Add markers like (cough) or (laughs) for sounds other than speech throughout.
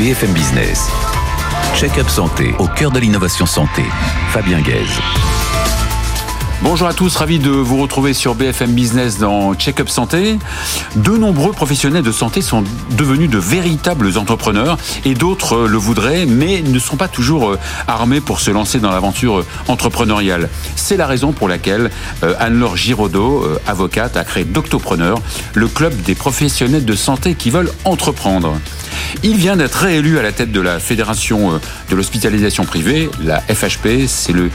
BFM Business. Check-up santé au cœur de l'innovation santé. Fabien Guèze. Bonjour à tous, ravi de vous retrouver sur BFM Business dans Check-up Santé. De nombreux professionnels de santé sont devenus de véritables entrepreneurs et d'autres le voudraient, mais ne sont pas toujours euh, armés pour se lancer dans l'aventure euh, entrepreneuriale. C'est la raison pour laquelle euh, Anne-Laure Giraudot, avocate, a créé Doctopreneur, le club des professionnels de santé qui veulent entreprendre. Il vient d'être réélu à la tête de la Fédération de l'hospitalisation privée, la FHP. C'est le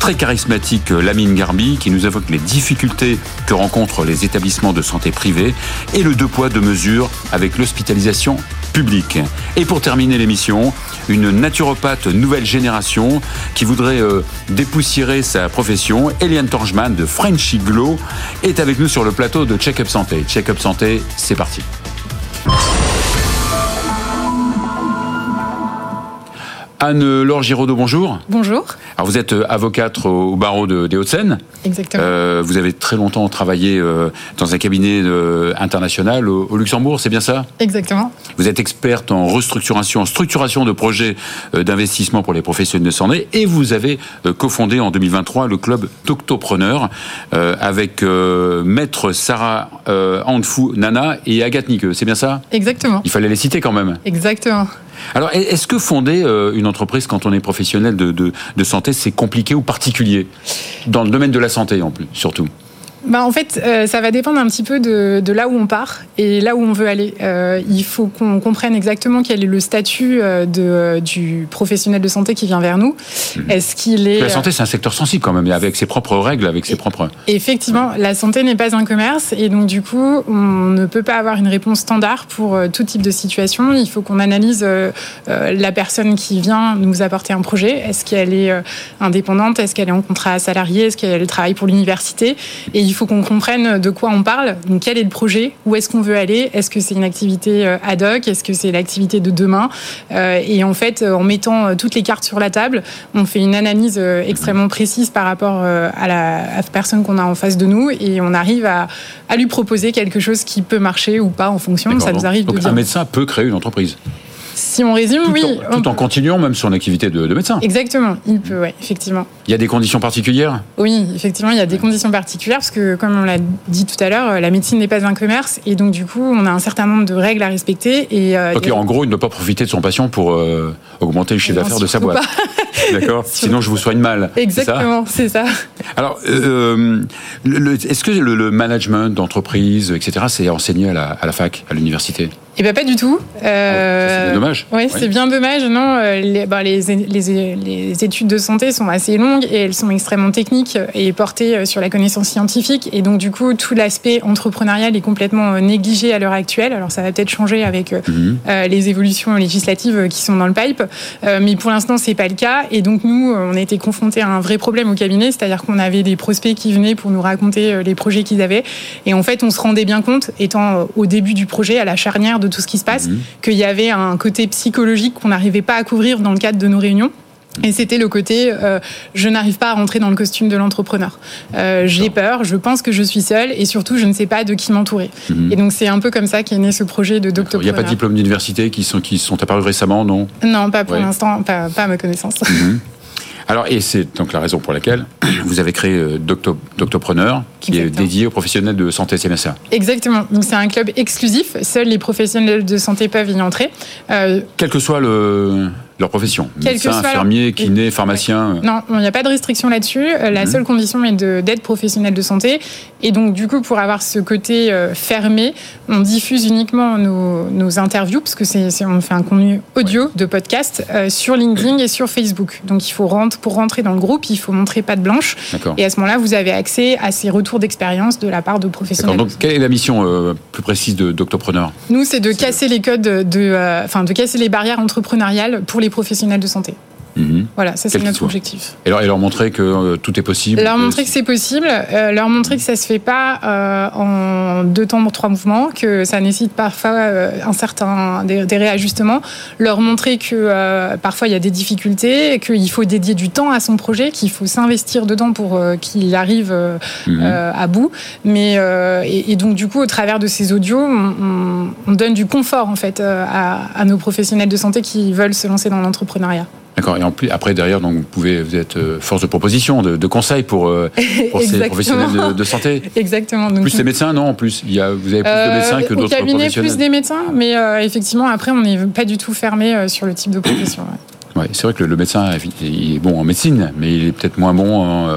très charismatique euh, Lamine Garbi qui nous évoque les difficultés que rencontrent les établissements de santé privés et le deux poids deux mesures avec l'hospitalisation publique. Et pour terminer l'émission, une naturopathe nouvelle génération qui voudrait euh, dépoussiérer sa profession, Eliane Torgeman de Frenchy Glow, est avec nous sur le plateau de Check Up Santé. Check Up Santé, c'est parti. Anne-Laure Giraudot, bonjour. Bonjour. Alors vous êtes euh, avocate au barreau de, des Hauts-de-Seine. Exactement. Euh, vous avez très longtemps travaillé euh, dans un cabinet international au, Luxembourg, c'est bien ça? Exactement. Vous êtes experte en restructuration, en structuration de projets d'investissement pour les professionnels de santé et vous avez cofondé en 2023 le club Doctopreneur avec maître Sarah Andfou Nana et Agathe Niqueux, c'est bien ça? Exactement. Il fallait les citer quand même. Exactement. Alors, est-ce que fonder euh, une entreprise quand on est professionnel de, de santé, c'est compliqué ou particulier? Dans le domaine de la santé, en plus, surtout bah en fait, euh, ça va dépendre un petit peu de, de, là où on part et là où on veut aller. Euh, il faut qu'on comprenne exactement quel est le statut euh, de, du professionnel de santé qui vient vers nous. Mhm. Est-ce qu'il est... La santé, c'est un secteur sensible quand même, avec ses propres règles, avec ses propres... Effectivement, la santé n'est pas un commerce et donc du coup, on ne peut pas avoir une réponse standard pour tout type de situation. Il faut qu'on analyse la personne qui vient nous apporter un projet. Est-ce qu'elle est indépendante? Est-ce qu'elle est en contrat salarié? Est-ce qu'elle travaille pour l'université? Et il faut qu'on comprenne de quoi on parle. Donc, quel est le projet? Où est-ce qu'on veut aller? Est-ce que c'est une activité euh, ad hoc? Est-ce que c'est l'activité de demain? Euh, Et en fait, en mettant toutes les cartes sur la table, on fait une analyse euh, extrêmement précise par rapport à la, personne qu'on a en face de nous et on arrive à, lui proposer quelque chose qui peut marcher ou pas en fonction. Ça nous arrive de dire. Un médecin peut créer une entreprise. Si on résume, tout oui. En, tout en continuant même son activité de, médecin. Exactement, il peut, oui, effectivement. Il y a des conditions particulières? Oui, effectivement, il y a des conditions particulières parce que, comme on l'a dit tout à l'heure, la médecine n'est pas un commerce et donc, du coup, on a un certain nombre de règles à respecter. Et, euh, ok, en gros, il ne doit pas profiter de son patient pour euh, augmenter le chiffre d'affaires de sa boîte. D'accord? (laughs) Sinon, je vous soigne mal. Exactement, c'est ça. Alors, euh, est-ce que le, management d'entreprise, etc., c'est enseigné à la, à la fac, à l'université? Eh bien, pas du tout. Euh, c'est dommage. Oui, c'est bien dommage. Non, euh, les, bah, les, les, les, études de santé sont assez longues et elles sont extrêmement techniques et portées euh, sur la connaissance scientifique. Et donc, du coup, tout l'aspect entrepreneurial est complètement euh, négligé à l'heure actuelle. Alors, ça va peut-être changer avec mhm. les évolutions législatives qui sont dans le pipe. mais pour l'instant, c'est pas le cas. Et donc, nous, on a été confrontés à un vrai problème au cabinet, c'est-à-dire qu'on avait des prospects qui venaient pour nous raconter les projets qu'ils avaient. Et en fait, on se rendait bien compte, étant au début du projet, à la charnière de tout ce qui se passe, mhm. qu'il y avait un côté psychologique qu'on n'arrivait pas à couvrir dans le cadre de nos réunions. Et c'était le côté euh, je n'arrive pas à rentrer dans le costume de l'entrepreneur. Euh, j'ai peur, je pense que je suis seule et surtout je ne sais pas de qui m'entourer. Mhm. Et donc c'est un peu comme ça qu'est né ce projet de docteur. Il n'y a pas de diplôme d'université qui sont, qui sont apparus récemment, non? Non, pas pour l'instant, pas, à ma connaissance. Mhm. Alors, et c'est donc la raison pour laquelle vous avez créé euh, Doctopreneur, qui est dédié aux professionnels de santé, c'est ça Exactement. Donc, c'est un club exclusif. Seuls les professionnels de santé peuvent y entrer. Euh, Quel que soit le, leur profession. Médecin, infirmier, kiné, pharmacien. Euh. Non, il n'y a pas de restriction là-dessus. Euh, la mhm. seule condition est d'être professionnel de santé. Et donc, du coup, pour avoir ce côté euh, fermé, on diffuse uniquement nos, interviews, parce que c'est on fait un contenu audio de podcast sur LinkedIn et sur Facebook. Donc, il faut rentrer, pour rentrer dans le groupe, il faut montrer patte blanche. Et à ce moment-là, vous avez accès à ces retours d'expérience de la part de professionnels. Donc, quelle est la mission plus précise de Doctopreneur? Nous, c'est de casser les codes, de, enfin, de casser les barrières entrepreneuriales pour les professionnels de santé. Mhm. Voilà, ça c'est notre objectif. Et leur, et leur montrer que euh, tout est possible. Leur montrer que c'est possible, euh, leur montrer que ça se fait pas euh, en deux temps, trois mouvements, que ça nécessite parfois un certain des, réajustements. Leur montrer que parfois il y a des difficultés, qu'il faut dédier du temps à son projet, qu'il faut s'investir dedans pour qu'il arrive mhm. à bout. Mais et, donc du coup, au travers de ces audios, on, on donne du confort en fait à, à nos professionnels de santé qui veulent se lancer dans l'entrepreneuriat. D'accord. Et en plus, après, derrière, donc, vous pouvez, vous êtes euh, force de proposition, de, de conseil pour, euh, (laughs) pour ces professionnels de, santé. Exactement. Donc, plus les médecins, non, en plus. Il y a, vous avez plus de euh, médecins que d'autres professionnels. Plus des médecins, mais effectivement, après, on n'est pas du tout fermé sur le type de profession. Ouais, c'est vrai que le, médecin il est bon en médecine, mais il est peut-être moins bon en.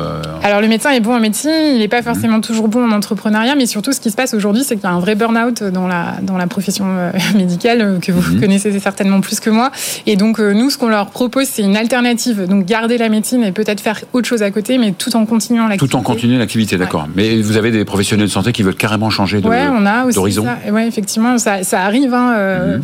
Euh, Alors le médecin est bon en médecine, il n'est pas mhm. forcément toujours bon en entrepreneuriat, mais surtout ce qui se passe aujourd'hui, c'est qu'il y a un vrai burn-out dans la, dans la profession euh, (laughs) médicale euh, que vous mhm. connaissez certainement plus que moi. Et donc nous, ce qu'on leur propose, c'est une alternative. Donc garder la médecine et peut-être faire autre chose à côté, mais tout en continuant l'activité. Tout en continuant l'activité, d'accord. Mais vous avez des professionnels de santé qui veulent carrément changer de Ouais, on a aussi ça. Ouais, effectivement, ça, ça arrive. Hein, mhm.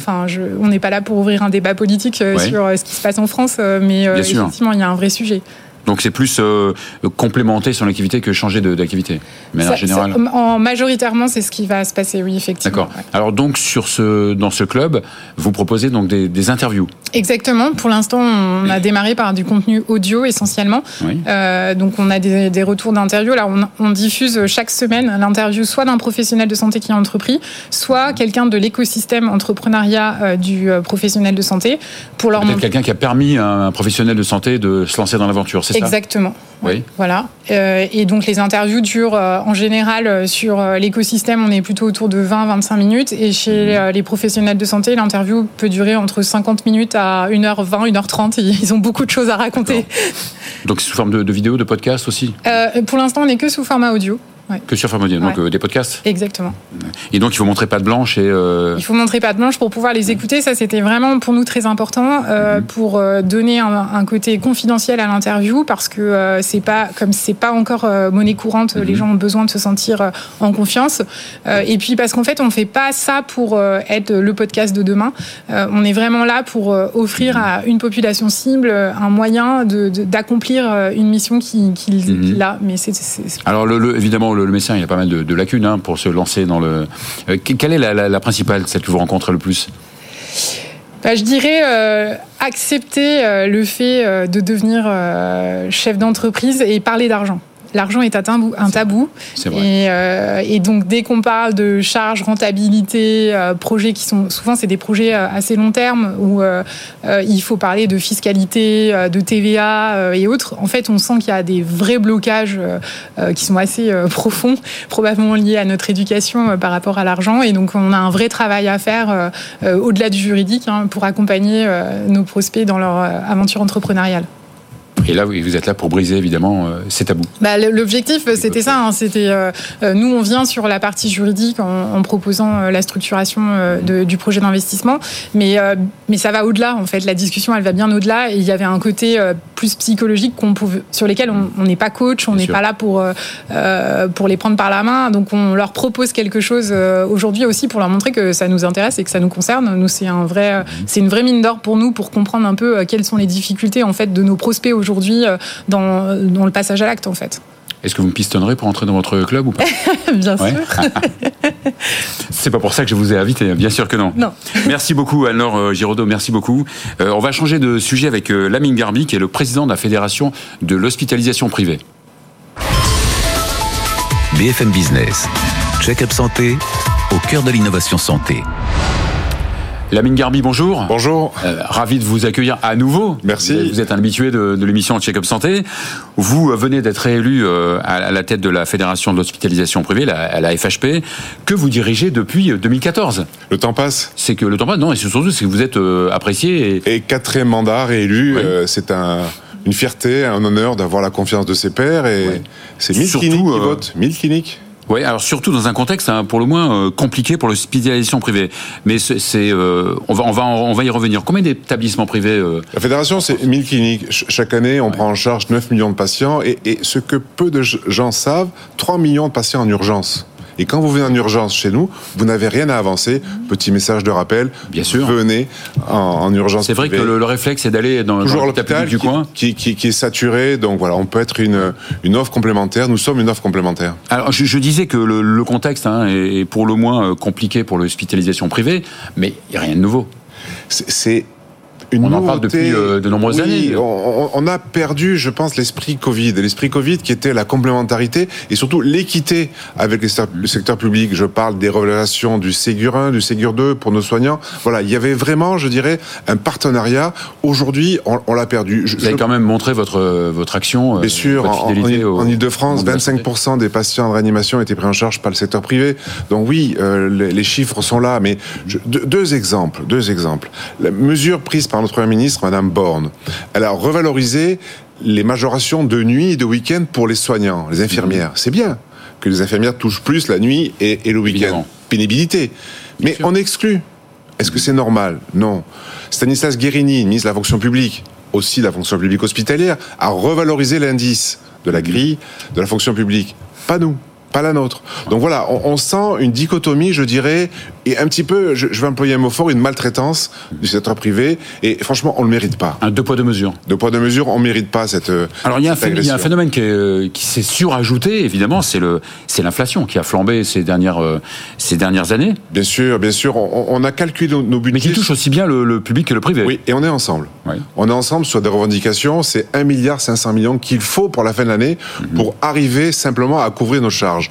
On n'est pas là pour ouvrir un débat politique sur ce qui se passe en France, mais euh, effectivement, il y a un vrai sujet. Donc c'est plus euh, complémenter son activité que changer d'activité, mais en général. En majoritairement, c'est ce qui va se passer, oui, effectivement. D'accord. Alors donc sur ce, dans ce club, vous proposez donc des, interviews. Exactement. Pour l'instant, on a démarré par du contenu audio essentiellement. Euh, donc on a des, retours d'interviews. Là, on, diffuse chaque semaine l'interview soit d'un professionnel de santé qui a entrepris, soit quelqu'un de l'écosystème entrepreneuriat euh, du professionnel de santé pour leur montrer. quelqu'un qui a permis à un professionnel de santé de se lancer dans l'aventure, c'est Exactement. Oui. Voilà. Euh, et donc les interviews durent euh, en général euh, sur l'écosystème, on est plutôt autour de 20-25 minutes. Et chez mhm. les professionnels de santé, l'interview peut durer entre 50 minutes à 1h20, 1h30. Ils ont beaucoup de choses à raconter. Donc sous forme de, de vidéo, de podcast aussi? Pour l'instant, on n'est que sous format audio. Que sur Famodium, donc euh, des podcasts Exactement. Et donc il faut montrer pas de blanche et... Euh, il faut montrer pas de blanche pour pouvoir les écouter, ça c'était vraiment pour nous très important, euh, mhm. pour donner un, côté confidentiel à l'interview, parce que c'est pas, comme c'est pas encore monnaie courante, les mhm. gens ont besoin de se sentir en confiance. et puis parce qu'en fait on fait pas ça pour être le podcast de demain, on est vraiment là pour offrir à une population cible un moyen d'accomplir de, une mission qu'il qui, a. Mais c'est, Alors le, évidemment, le, médecin, il a pas mal de, lacunes hein, pour se lancer dans le. Euh, quelle est la, principale, celle que vous rencontrez le plus? Bah, je dirais euh, accepter euh, le fait de devenir chef d'entreprise et parler d'argent l'argent est un tabou. Tabou. Et, euh, et, donc, dès qu'on parle de charges, rentabilité, euh, projets qui sont souvent, c'est des projets euh, assez long terme où il faut parler de fiscalité, de TVA et autres. En fait, on sent qu'il y a des vrais blocages qui sont assez profonds, (laughs) probablement liés à notre éducation par rapport à l'argent. Et donc, on a un vrai travail à faire au-delà du juridique hein, pour accompagner nos prospects dans leur aventure entrepreneuriale. Et là, vous êtes là pour briser évidemment euh, ces tabous. Bah, L'objectif, c'était ça. Hein, c'était euh, euh, nous, on vient sur la partie juridique en, proposant la structuration du projet d'investissement, mais mais ça va au-delà. En fait, la discussion, elle va bien au-delà. Et il y avait un côté plus psychologique qu'on pouvait, sur lesquels on n'est pas coach, on n'est pas là pour pour les prendre par la main. Donc, on leur propose quelque chose aujourd'hui aussi pour leur montrer que ça nous intéresse et que ça nous concerne. Nous, c'est un vrai, c'est une vraie mine d'or pour nous pour comprendre un peu quelles sont les difficultés en fait de nos prospects aujourd'hui aujourd'hui euh, dans, dans le passage à l'acte en fait. Est-ce que vous me pistonnerez pour entrer dans votre club ou pas (laughs) Bien sûr. (laughs) C'est pas pour ça que je vous ai invité, bien sûr que non. Non. (laughs) Merci beaucoup, Anne-Laure euh, Giraudot, merci beaucoup. Euh, on va changer de sujet avec Lamine Garbi, qui est le président de la Fédération de l'hospitalisation privée. BFM Business, check-up santé, au cœur de l'innovation santé. Lamine Garbi, bonjour. Bonjour. Euh, ravi de vous accueillir à nouveau. Merci. Vous êtes un habitué de, de l'émission Check-up Santé. Vous venez d'être réélu euh, à la tête de la Fédération de l'hospitalisation privée, la, la, FHP, que vous dirigez depuis 2014. Le temps passe. C'est que le temps passe, non, et surtout c'est que vous êtes euh, apprécié. Et... et... quatrième mandat réélu, c'est un une fierté, un honneur d'avoir la confiance de ses pairs et c'est 1000 cliniques qui 1000 cliniques. Oui, alors surtout dans un contexte hein, pour le moins euh, compliqué pour l'hospitalisation privée. Mais c'est, euh, on va, on va, on va y revenir. Combien d'établissements privés euh La fédération, c'est 1000 cliniques. chaque année, on prend en charge 9 millions de patients et, et, ce que peu de gens savent, 3 millions de patients en urgence. Et quand vous venez en urgence chez nous, vous n'avez rien à avancer. Petit message de rappel. Bien sûr. Venez en, urgence. C'est vrai que le, réflexe, c'est d'aller dans, Toujours l'hôpital du coin. Qui, qui, est saturé. Donc voilà, on peut être une, une offre complémentaire. Nous sommes une offre complémentaire. Alors, je, disais que le, contexte hein, est pour le moins euh, compliqué pour l'hospitalisation privée, mais il n'y a rien de nouveau. C'est on en parle depuis euh, de nombreuses années. On, a perdu, je pense, l'esprit Covid. L'esprit Covid qui était la complémentarité et surtout l'équité avec le secteur public. Je parle des révélations du Ségur 1, du Ségur 2 pour nos soignants. Voilà, il y avait vraiment, je dirais, un partenariat. Aujourd'hui, on, l'a perdu. Vous avez quand même montré votre, votre action. Euh, Bien sûr, en, en Ile-de-France, 25% des patients en réanimation étaient pris en charge par le secteur privé. Donc oui, euh, les, chiffres sont là. Mais deux, exemples, deux exemples. La mesure prise par notre Premier ministre, Madame Borne. Elle a revalorisé les majorations de nuit et de week-end pour les soignants, les infirmières. C'est bien que les infirmières touchent plus la nuit et, le week-end. Pénibilité. Mais on exclut. Est-ce que c'est normal? Non. Stanislas Guérini, ministre de la fonction publique, aussi de la fonction publique hospitalière, a revalorisé l'indice de la grille de la fonction publique. Pas nous pas la nôtre. Donc voilà, on, sent une dichotomie, je dirais, et un petit peu, je, vais employer un mot fort, une maltraitance du secteur privé. Et franchement, on le mérite pas. Un deux poids deux mesures. Deux poids deux mesures, on mérite pas cette. Alors il y, a un, phénomène qui, qui s'est surajouté, évidemment, c'est le, c'est l'inflation qui a flambé ces dernières, euh, ces dernières années. Bien sûr, bien sûr, on, a calculé nos, budgets. Mais qui touche aussi bien le, public que le privé. Oui, et on est ensemble. On est ensemble sur des revendications. C'est 1 milliard 500 millions qu'il faut pour la fin de l'année mhm. pour arriver simplement à couvrir nos charges.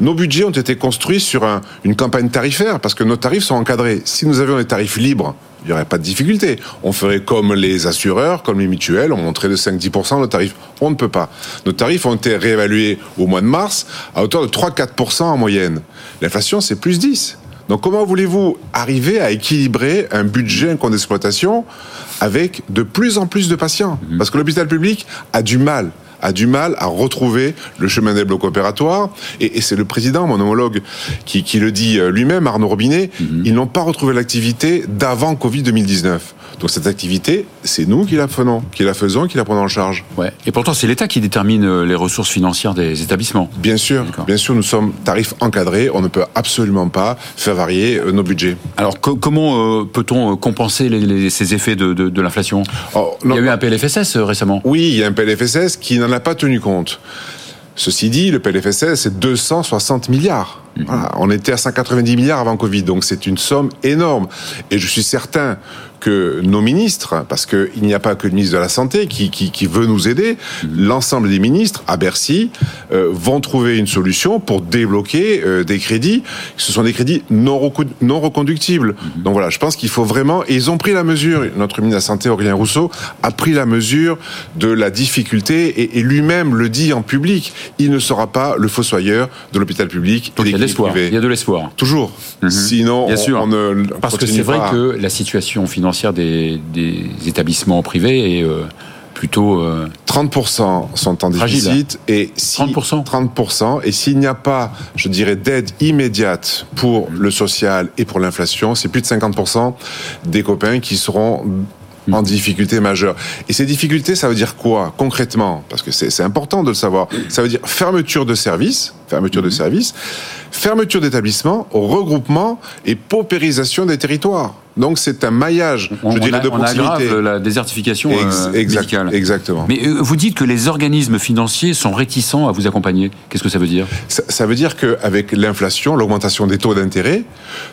Nos budgets ont été construits sur une campagne tarifaire parce que nos tarifs sont encadrés. Si nous avions des tarifs libres, il n'y aurait pas de difficulté. On ferait comme les assureurs, comme les mutuelles, on monterait de 5-10% nos tarifs. On ne peut pas. Nos tarifs ont été réévalués au mois de mars à hauteur de 3-4% en moyenne. L'inflation, c'est plus 10. Donc comment voulez-vous arriver à équilibrer un budget, un compte d'exploitation avec de plus en plus de patients? Parce que l'hôpital public a du mal a du mal à retrouver le chemin des blocs opératoires. Et, c'est le président, mon homologue, qui, le dit euh, lui-même, Arnaud Robinet, mhm. ils n'ont pas retrouvé l'activité d'avant Covid 2019. Donc cette activité, c'est nous qui la faisons, qui la faisons, qui la prenons en charge. Ouais. Et pourtant, c'est l'État qui détermine euh, les ressources financières des établissements. Bien sûr, bien sûr, nous sommes tarifs encadrés. On ne peut absolument pas faire varier euh, nos budgets. Alors comment peut-on compenser ces effets de, l'inflation? Oh, Il y a eu un PLFSS récemment. Oui, il y a un PLFSS qui n'en a pas tenu compte. Ceci dit, le PLFSS, c'est 260 milliards. Mhm. On était à 190 milliards avant Covid, donc c'est une somme énorme. Et je suis certain que nos ministres, parce qu'il n'y a pas que le ministre de la Santé qui, qui, veut nous aider, mhm. l'ensemble des ministres à Bercy euh, vont trouver une solution pour débloquer euh, des crédits. Ce sont des crédits non, non reconductibles. Mhm. Donc voilà, je pense qu'il faut vraiment... Et ils ont pris la mesure, notre ministre de la Santé, Aurélien Rousseau, a pris la mesure de la difficulté et, et lui-même le dit en public. Il ne sera pas le fossoyeur de l'hôpital public et des il y a de l'espoir. Toujours. Mhm. Sinon, On, ne Parce que c'est vrai que la situation financière des, établissements privés est euh, plutôt 30% euh, sont en déficit et 30% 30% et s'il n'y a pas, je dirais, d'aide immédiate pour le social et pour l'inflation, c'est plus de 50% des copains qui seront en difficulté majeure. Et ces difficultés, ça veut dire quoi concrètement? Parce que c'est important de le savoir. Ça veut dire fermeture de services, fermeture de mhm. services, fermeture d'établissements, regroupement et paupérisation des territoires. Donc c'est un maillage, je dirais, de proximité. On la désertification euh, médicale. Exactement. Mais euh, vous dites que les organismes financiers sont réticents à vous accompagner. Qu'est-ce que ça veut dire? Ça, ça, veut dire qu'avec l'inflation, l'augmentation des taux d'intérêt,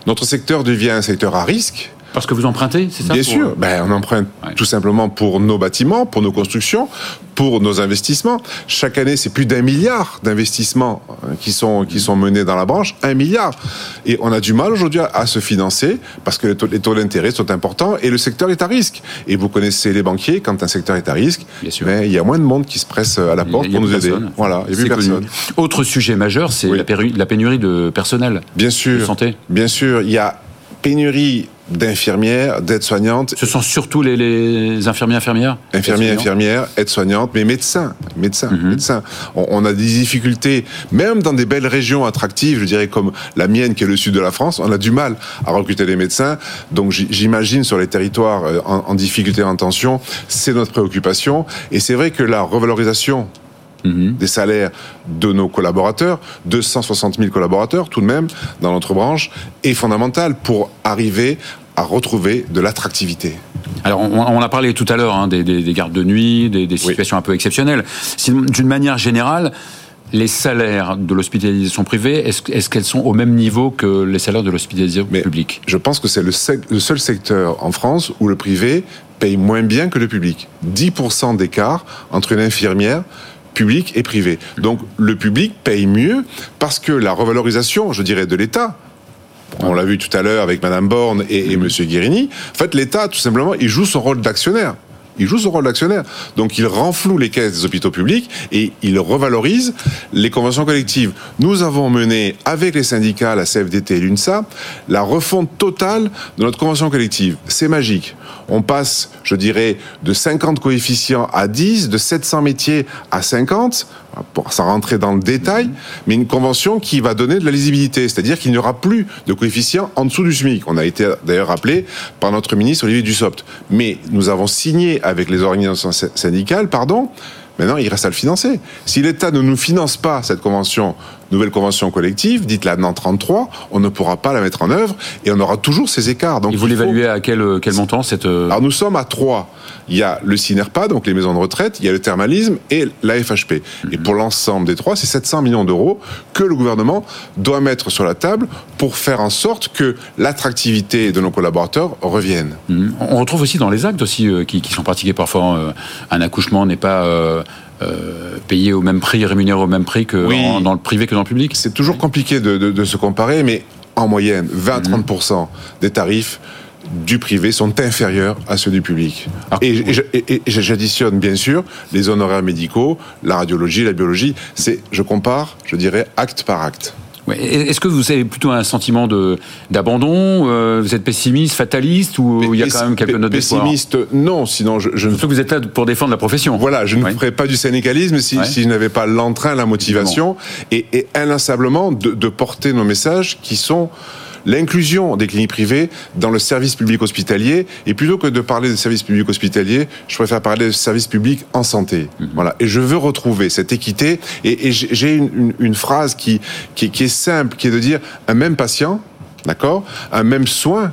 notre secteur devient un secteur à risque parce que vous empruntez, c'est ça Bien sûr. Ben, on emprunte tout simplement pour nos bâtiments, pour nos constructions, pour nos investissements. Chaque année, c'est plus d'un milliard d'investissements euh, qui sont, qui sont menés dans la branche. Un milliard. Et on a du mal aujourd'hui à, se financer parce que les taux, d'intérêt sont importants et le secteur est à risque. Et vous connaissez les banquiers, quand un secteur est à risque, Bien sûr. Ben, il y a moins de monde qui se presse à la porte pour nous aider. Voilà, il n'y a plus personne. Autre sujet majeur, c'est la, pénurie de personnel. Bien sûr. De santé. Bien sûr. Il y a pénurie d'infirmières, d'aides-soignantes. Ce sont surtout les, les infirmiers, infirmières? Infirmiers, infirmières, aides-soignantes, mais médecins, médecins, mhm. médecins. On, a des difficultés, même dans des belles régions attractives, je dirais comme la mienne qui est le sud de la France, on a du mal à recruter des médecins. Donc j'imagine sur les territoires euh, en, en difficulté, en tension, c'est notre préoccupation. Et c'est vrai que la revalorisation mhm. des salaires de nos collaborateurs, 260 000 collaborateurs tout de même dans notre branche, est fondamentale pour arriver à retrouver de l'attractivité. Alors, on, a parlé tout à l'heure hein, des, gardes de nuit, des, situations un peu exceptionnelles. D'une manière générale, les salaires de l'hospitalisation privée, est-ce qu'elles sont au même niveau que les salaires de l'hospitalisation publique? Je pense que c'est le, seul secteur en France où le privé paye moins bien que le public. 10% d'écart entre une infirmière publique et privée. Donc le public paye mieux parce que la revalorisation, je dirais, de l'État, on l'a vu tout à l'heure avec Madame Borne et, et Monsieur Guérini, en fait l'État, tout simplement, il joue son rôle d'actionnaire il joue son rôle d'actionnaire. Donc il renfloue les caisses des hôpitaux publics et il revalorise les conventions collectives. Nous avons mené avec les syndicats, la CFDT et l'UNSA, la refonte totale de notre convention collective. C'est magique. On passe, je dirais, de 50 coefficients à 10, de 700 métiers à 50 s'en rentrer dans le détail, mais une convention qui va donner de la lisibilité, c'est-à-dire qu'il n'y aura plus de coefficient en dessous du SMIC. On a été d'ailleurs rappelé par notre ministre Olivier Dussopt. Mais nous avons signé avec les organisations syndicales, pardon, Maintenant, il reste à le financer. Si l'État ne nous finance pas cette convention, nouvelle convention collective, dite la NAN 33, on ne pourra pas la mettre en œuvre et on aura toujours ces écarts. Donc, vous l'évaluez à quel, quel montant cette... Euh, Alors nous sommes à trois. Il y a le CINERPA, donc les maisons de retraite, il y a le thermalisme et la FHP. Et pour l'ensemble des trois, c'est 700 millions d'euros que le gouvernement doit mettre sur la table pour faire en sorte que l'attractivité de nos collaborateurs revienne. Mhm. On retrouve aussi dans les actes aussi euh, qui, sont pratiqués parfois, euh, un accouchement n'est pas euh, payé au même prix, rémunéré au même prix que dans le privé que dans le public C'est toujours compliqué de, se comparer, mais en moyenne, 20-30% des tarifs du privé sont inférieurs à ceux du public. Ah. et, j'additionne bien sûr les honoraires médicaux, la radiologie, la biologie. C'est, je compare, je dirais, acte par acte. Est-ce que vous avez plutôt un sentiment d'abandon euh, Vous êtes pessimiste, fataliste ou il y a quand même quelques notes d'espoir Pessimiste, non. Sinon, je, je que vous êtes là pour défendre la profession. Voilà, je ne ferais pas du syndicalisme si, si je n'avais pas l'entrain, la motivation et, et, inlassablement de, de porter nos messages qui sont l'inclusion des cliniques privées dans le service public hospitalier. Et plutôt que de parler de service public hospitalier, je préfère parler de service public en santé. Mhm. Voilà. Et je veux retrouver cette équité. Et, j'ai une, phrase qui, qui, qui est simple, qui est de dire un même patient, d'accord, un même soin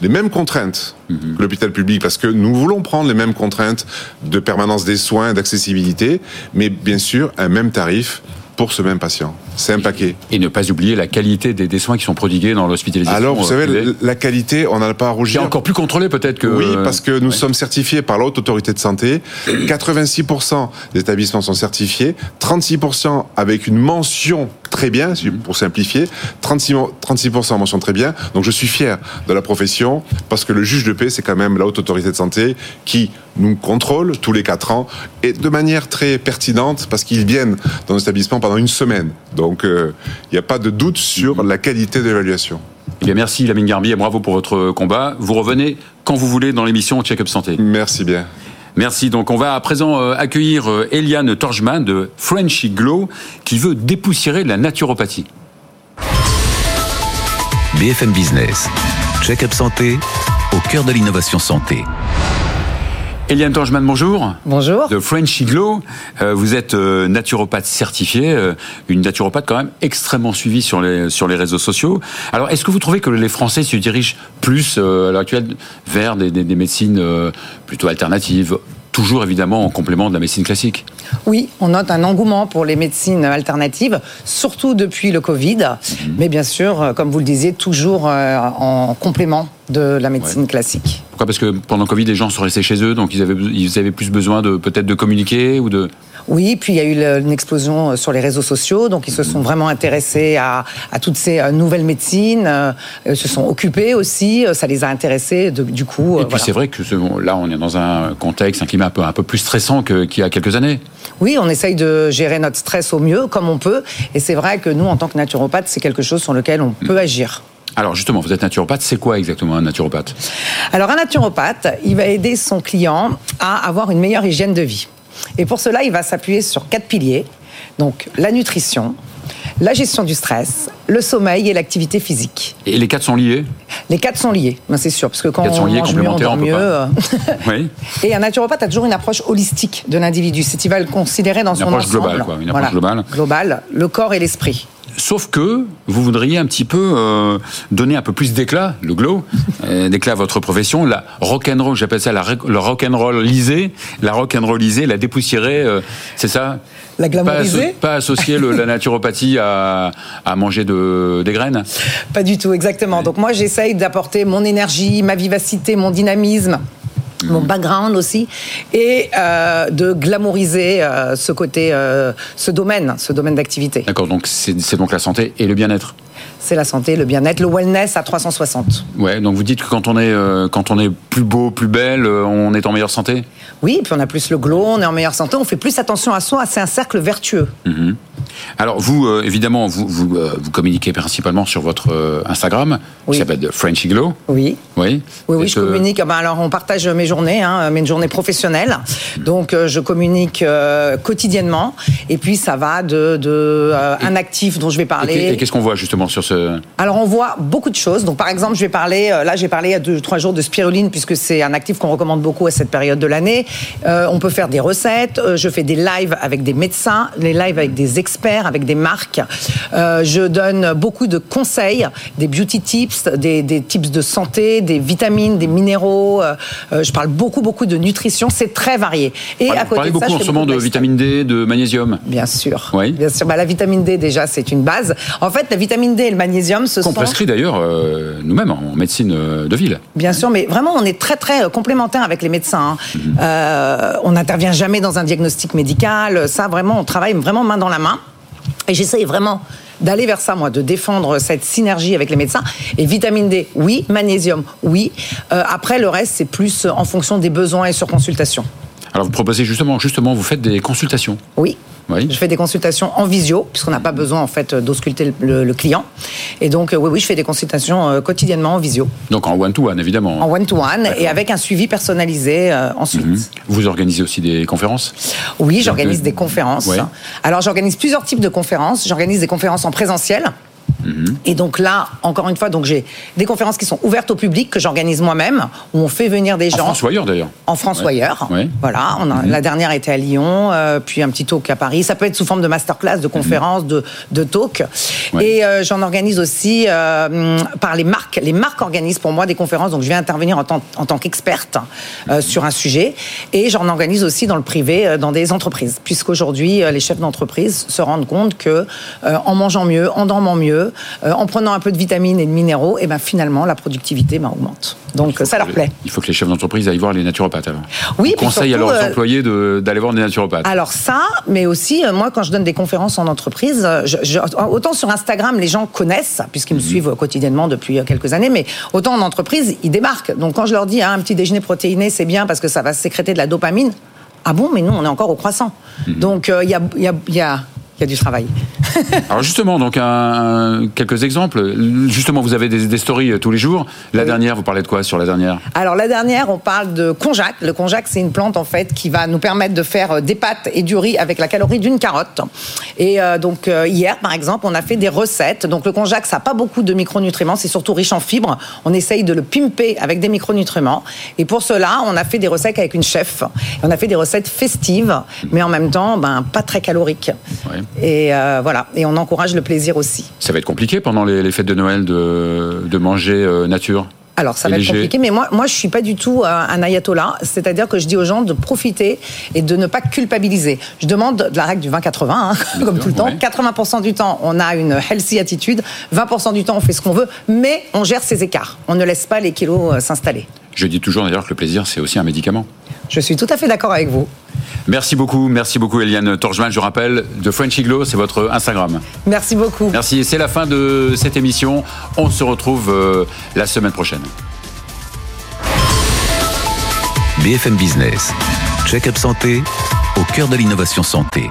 les mêmes contraintes mhm. que l'hôpital public, parce que nous voulons prendre les mêmes contraintes de permanence des soins, d'accessibilité, mais bien sûr un même tarif pour ce même patient. C'est un paquet. Et ne pas oublier la qualité des, soins qui sont prodigués dans l'hospitalisation. Alors, vous savez, euh, la qualité, on n'en a pas à rougir. C'est encore plus contrôlé peut-être que... Oui, parce que nous sommes certifiés par la Haute Autorité de Santé. (clears throat) 86% des établissements sont certifiés. 36% avec une mention très bien, pour simplifier. 36%, 36 mention très bien. Donc je suis fier de la profession parce que le juge de paix, c'est quand même la Haute Autorité de Santé qui nous contrôle tous les 4 ans et de manière très pertinente parce qu'ils viennent dans l'établissement pendant une semaine. Donc euh, il n'y a pas de doute sur la qualité d'évaluation. Eh bien, merci Lamine Garbi et bravo pour votre combat. Vous revenez quand vous voulez dans l'émission Check-up Santé. Merci bien. Merci. Donc, on va à présent euh, accueillir euh, Eliane Torjman de Frenchy Glow qui veut dépoussiérer la naturopathie. BFM Business. Check-up santé au cœur de l'innovation santé. Eliane Tangeman, bonjour. Bonjour. De French Iglo. Euh, vous êtes euh, naturopathe certifié, euh, une naturopathe quand même extrêmement suivie sur les, sur les réseaux sociaux. Alors, est-ce que vous trouvez que les Français se dirigent plus à l'heure actuelle vers des, des médecines plutôt alternatives toujours évidemment en complément de la médecine classique. Oui, on note un engouement pour les médecines alternatives, surtout depuis le Covid, mhm. mais bien sûr, euh, comme vous le disiez, toujours euh, en complément de la médecine classique. Pourquoi? Parce que pendant le Covid, les gens sont restés chez eux, donc ils avaient, ils avaient plus besoin de peut-être de communiquer ou de... Oui, puis il y a eu une explosion euh, sur les réseaux sociaux, donc ils se sont vraiment intéressés à, toutes ces euh, nouvelles médecines, euh, se sont occupés aussi, ça les a intéressés du coup. Et puis c'est vrai que là, on est dans un contexte, un climat un peu, un peu plus stressant qu'il y a quelques années. Oui, on essaye de gérer notre stress au mieux, comme on peut, et c'est vrai que nous, en tant que naturopathe, c'est quelque chose sur lequel on peut agir. Alors justement, vous êtes naturopathe, c'est quoi exactement un naturopathe? Alors un naturopathe, il va aider son client à avoir une meilleure hygiène de vie. Et pour cela, il va s'appuyer sur quatre piliers. Donc la nutrition, la gestion du stress, le sommeil et l'activité physique. Et les quatre sont liés? Les quatre sont liés, ben, c'est sûr, parce que quand Quatre sont on liés, mange mieux, on dort mieux. euh. Oui. (laughs) Et un naturopathe a toujours une approche holistique de l'individu. C'est il va le considérer dans Une son approche ensemble. globale, quoi, une approche globale. Globale, le corps et l'esprit. Sauf que vous voudriez un petit peu euh, donner un peu plus d'éclat, le glow, (laughs) euh, d'éclat à votre profession, la rock'n'roll, j'appelle ça la, le rock'n'rolliser, la rock'n'rolliser, la dépoussiérer, euh, c'est ça? La pas, glamouriser asso- pas associer le- la naturopathie à, à manger de, des graines? Pas du tout, exactement. Donc moi, j'essaye d'apporter mon énergie, ma vivacité, mon dynamisme. Mon background aussi, et euh, de glamouriser euh, ce côté, euh, ce domaine, ce domaine d'activité. D'accord, donc c'est donc la santé et le bien-être. C'est la santé, le bien-être, le wellness à 360. Ouais, donc vous dites que quand on est, quand on est plus beau, plus belle, on est en meilleure santé? Oui, puis on a plus le glow, on est en meilleure santé, on fait plus attention à soi, c'est un cercle vertueux. Mhm. Alors vous, euh, évidemment, vous, vous, euh, vous communiquez principalement sur votre euh, Instagram, Oui. qui s'appelle Frenchy Glow. Oui. Oui. Oui, je communique. Ben alors, on partage mes journées, hein, mes journées professionnelles. Donc, je communique quotidiennement. Et puis, ça va de, de un actif dont je vais parler. et qu'est-ce qu'on voit justement sur ce Alors on voit beaucoup de choses. Donc par exemple, je vais parler, là j'ai parlé il y a deux trois jours de spiruline puisque c'est un actif qu'on recommande beaucoup à cette période de l'année. Euh, on peut faire des recettes. euh, je fais des lives avec des médecins, les lives avec des experts, avec des marques. Euh, je donne beaucoup de conseils, des beauty tips, des, des tips de santé, des vitamines, des minéraux. je parle beaucoup beaucoup de nutrition. C'est très varié. Et à Vous côté parlez de ça, beaucoup en ce moment de vitamine D, de magnésium. Bien sûr. Oui. Bien sûr. Bah, la vitamine D, déjà, c'est une base. En fait, la vitamine D et le magnésium, ce Qu'on sont. prescrit d'ailleurs nous-mêmes en médecine de ville. Bien sûr, mais vraiment, on est très, très complémentaires avec les médecins. hein. Euh, on n'intervient jamais dans un diagnostic médical. Ça, vraiment, on travaille vraiment main dans la main. Et j'essaye vraiment d'aller vers ça, moi, de défendre cette synergie avec les médecins. Et vitamine D, oui. Magnésium, oui. Euh, après, le reste, c'est plus en fonction des besoins et sur consultation. Alors vous proposez justement, justement, vous faites des consultations. Oui. Oui. Je fais des consultations en visio, puisqu'on n'a pas besoin en fait d'ausculter le, le client. Et donc, euh, oui, oui, je fais des consultations euh, quotidiennement en visio, Donc en one-to-one, évidemment. en one-to-one, et avec un suivi personnalisé euh, ensuite. Mhm. Vous organisez aussi des conférences? Oui, j'organise des conférences. Ouais. Alors, j'organise plusieurs types de conférences. J'organise des conférences en présentiel. Mhm. Et donc là, encore une fois, donc j'ai des conférences qui sont ouvertes au public que j'organise moi-même, où on fait venir des En gens France ou ailleurs d'ailleurs en France Ouais. ou ailleurs. Ouais. Voilà, on a, la dernière était à Lyon, euh, puis un petit talk à Paris. Ça peut être sous forme de masterclass, de conférences, de, de talk. Ouais. Et euh, j'en organise aussi euh, par les marques. Les marques organisent pour moi des conférences, donc je viens intervenir en tant, en tant qu'experte euh, sur un sujet. Et j'en organise aussi dans le privé, dans des entreprises, puisqu'aujourd'hui, les chefs d'entreprise se rendent compte que en mangeant mieux, en dormant mieux, euh, en prenant un peu de vitamines et de minéraux, et ben finalement la productivité ben, augmente. Donc ça leur plaît. Il faut que les chefs d'entreprise aillent voir les naturopathes alors. Oui, conseille à leurs euh, employés de- d'aller voir des naturopathes. Alors ça, mais aussi, euh, moi, quand je donne des conférences en entreprise, je- je- autant sur Instagram, les gens connaissent, puisqu'ils Mhm. me suivent quotidiennement depuis quelques années, mais autant en entreprise, ils débarquent. Donc quand je leur dis, ah, un petit déjeuner protéiné, c'est bien parce que ça va sécréter de la dopamine, ah bon, mais nous, on est encore au croissant. Mhm. Donc euh, il y, a, y, a, il y, a, il y a du travail. (laughs) Alors justement, donc un- quelques exemples. Justement, vous avez des, des stories euh, tous les jours. La dernière, vous parlez de quoi sur la dernière? Alors la dernière, on parle de konjac. Le konjac, c'est une plante en fait qui va nous permettre de faire euh, des pâtes et du riz avec la calorie d'une carotte. Et euh, donc euh, hier, par exemple, on a fait des recettes. Donc le konjac, ça n'a pas beaucoup de micronutriments, c'est surtout riche en fibres. On essaye de le pimper avec des micronutriments. Et pour cela, on a fait des recettes avec une chef. On a fait des recettes festives, mais en même temps, ben pas très caloriques. Ouais. Et euh, voilà. Et on encourage le plaisir aussi. Ça va être compliqué pendant les, les fêtes de Noël de, de manger euh, nature. Alors, ça va être compliqué, mais moi, moi, je suis pas du tout euh, un ayatollah. C'est-à-dire que je dis aux gens de profiter et de ne pas culpabiliser. Je demande de la règle du 20-80, hein, (laughs) comme tout le temps. ouais. 80% du temps, on a une healthy attitude. 20% du temps, on fait ce qu'on veut, mais on gère ses écarts. On ne laisse pas les kilos s'installer. Je dis toujours d'ailleurs que le plaisir, c'est aussi un médicament. Je suis tout à fait d'accord avec vous. Merci beaucoup, merci beaucoup Eliane Torgeman. Je rappelle, de Frenchy Glow, c'est votre Instagram. Merci beaucoup. Merci, c'est la fin de cette émission. On se retrouve euh, la semaine prochaine. BFM Business. Check-up santé au cœur de l'innovation santé.